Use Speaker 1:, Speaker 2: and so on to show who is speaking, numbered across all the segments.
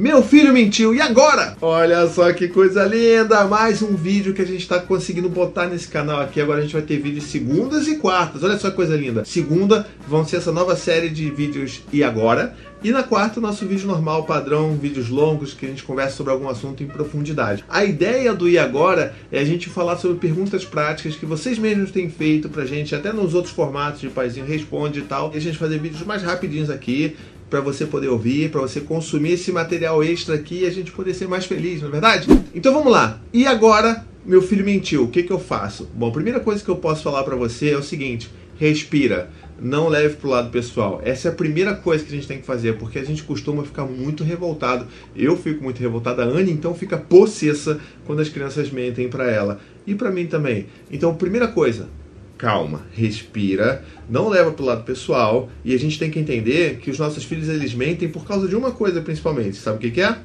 Speaker 1: Meu filho mentiu, e agora? Olha só que coisa linda! Mais um vídeo que a gente está conseguindo botar nesse canal aqui. Agora a gente vai ter vídeos segundas e quartas. Olha só que coisa linda. Segunda vão ser essa nova série de vídeos e agora. E na quarta, nosso vídeo normal, padrão, vídeos longos, que a gente conversa sobre algum assunto em profundidade. A ideia do E Agora é a gente falar sobre perguntas práticas que vocês mesmos têm feito pra gente, até nos outros formatos de Paizinho Responde e tal. E a gente fazer vídeos mais rapidinhos aqui, para você poder ouvir, para você consumir esse material extra aqui e a gente poder ser mais feliz, não é verdade? Então vamos lá. E agora, meu filho mentiu, o que, que eu faço? Bom, a primeira coisa que eu posso falar para você é o seguinte: respira. Não leve pro lado pessoal. Essa é a primeira coisa que a gente tem que fazer, porque a gente costuma ficar muito revoltado. Eu fico muito revoltado, a Anne então fica possessa quando as crianças mentem para ela. E para mim também. Então, primeira coisa, calma, respira, não leva para o lado pessoal e a gente tem que entender que os nossos filhos eles mentem por causa de uma coisa principalmente. Sabe o que, que é?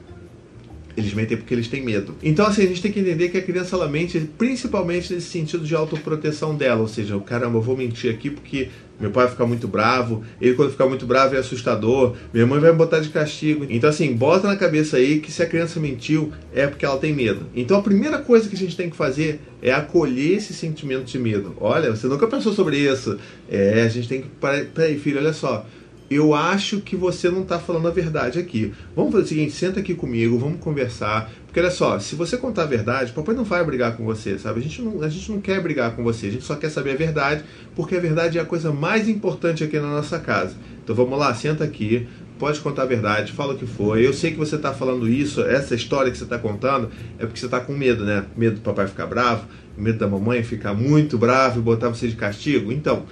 Speaker 1: Eles mentem porque eles têm medo. Então, assim, a gente tem que entender que a criança ela mente principalmente nesse sentido de autoproteção dela. Ou seja, caramba, eu vou mentir aqui porque meu pai vai ficar muito bravo, ele quando ficar muito bravo é assustador, minha mãe vai me botar de castigo. Então, assim, bota na cabeça aí que se a criança mentiu é porque ela tem medo. Então, a primeira coisa que a gente tem que fazer é acolher esse sentimento de medo. Olha, você nunca pensou sobre isso. É, a gente tem que. Peraí, filho, olha só eu acho que você não está falando a verdade aqui. Vamos fazer o seguinte, senta aqui comigo, vamos conversar. Porque olha só, se você contar a verdade, papai não vai brigar com você, sabe? A gente não, a gente não quer brigar com você, a gente só quer saber a verdade, porque a verdade é a coisa mais importante aqui na nossa casa. Então vamos lá, senta aqui, pode contar a verdade, fala o que foi. Eu sei que você está falando isso, essa história que você está contando, é porque você está com medo, né? Medo do papai ficar bravo, medo da mamãe ficar muito bravo e botar você de castigo. Então,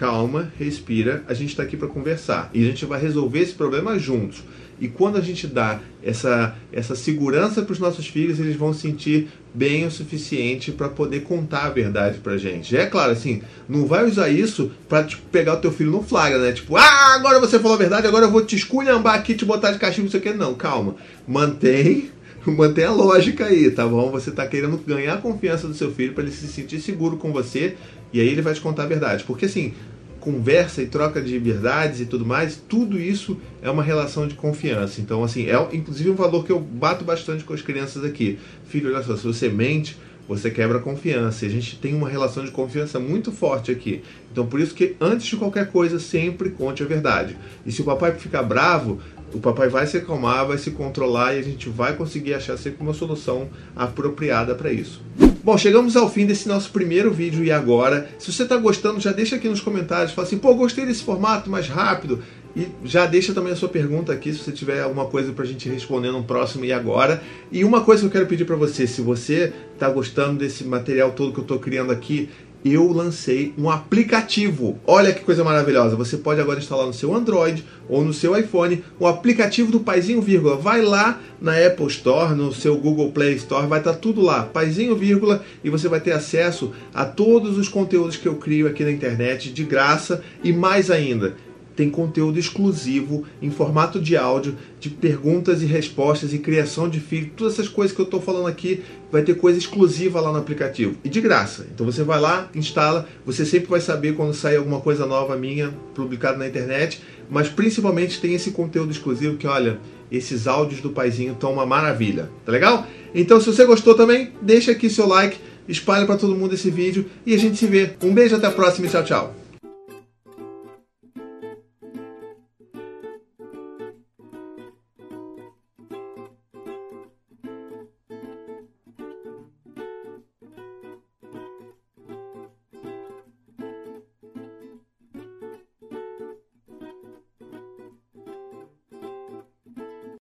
Speaker 1: calma, respira, a gente está aqui para conversar e a gente vai resolver esse problema juntos. E quando a gente dá essa, essa segurança para os nossos filhos, eles vão sentir bem o suficiente para poder contar a verdade para gente. É claro, assim, não vai usar isso para tipo, pegar o teu filho no flagra, né? Tipo, ah, agora você falou a verdade, agora eu vou te esculhambar aqui, te botar de castigo, não sei o que. Não, calma. Mantém mantém a lógica aí, tá bom? Você está querendo ganhar a confiança do seu filho para ele se sentir seguro com você e aí ele vai te contar a verdade. Porque assim, conversa e troca de verdades e tudo mais, tudo isso é uma relação de confiança. Então, assim, é inclusive um valor que eu bato bastante com as crianças aqui. Filho, olha só, se você mente, você quebra a confiança. E a gente tem uma relação de confiança muito forte aqui. Então, por isso que antes de qualquer coisa, sempre conte a verdade. E se o papai ficar bravo, o papai vai se acalmar, vai se controlar e a gente vai conseguir achar sempre uma solução apropriada para isso. Bom, chegamos ao fim desse nosso primeiro vídeo e agora, se você está gostando, já deixa aqui nos comentários, fala assim, pô, gostei desse formato mais rápido, e já deixa também a sua pergunta aqui, se você tiver alguma coisa para a gente responder no próximo e agora. E uma coisa que eu quero pedir para você, se você está gostando desse material todo que eu estou criando aqui, eu lancei um aplicativo. Olha que coisa maravilhosa. Você pode agora instalar no seu Android ou no seu iPhone o aplicativo do Paizinho Vírgula. Vai lá na Apple Store, no seu Google Play Store, vai estar tá tudo lá, Paizinho Vírgula, e você vai ter acesso a todos os conteúdos que eu crio aqui na internet de graça e mais ainda tem conteúdo exclusivo em formato de áudio, de perguntas e respostas e criação de feed, todas essas coisas que eu estou falando aqui, vai ter coisa exclusiva lá no aplicativo e de graça. Então você vai lá, instala, você sempre vai saber quando sair alguma coisa nova minha publicada na internet, mas principalmente tem esse conteúdo exclusivo que, olha, esses áudios do paizinho estão uma maravilha, tá legal? Então se você gostou também, deixa aqui seu like, espalha para todo mundo esse vídeo e a gente se vê. Um beijo, até a próxima e tchau, tchau.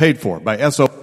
Speaker 2: paid for by SO.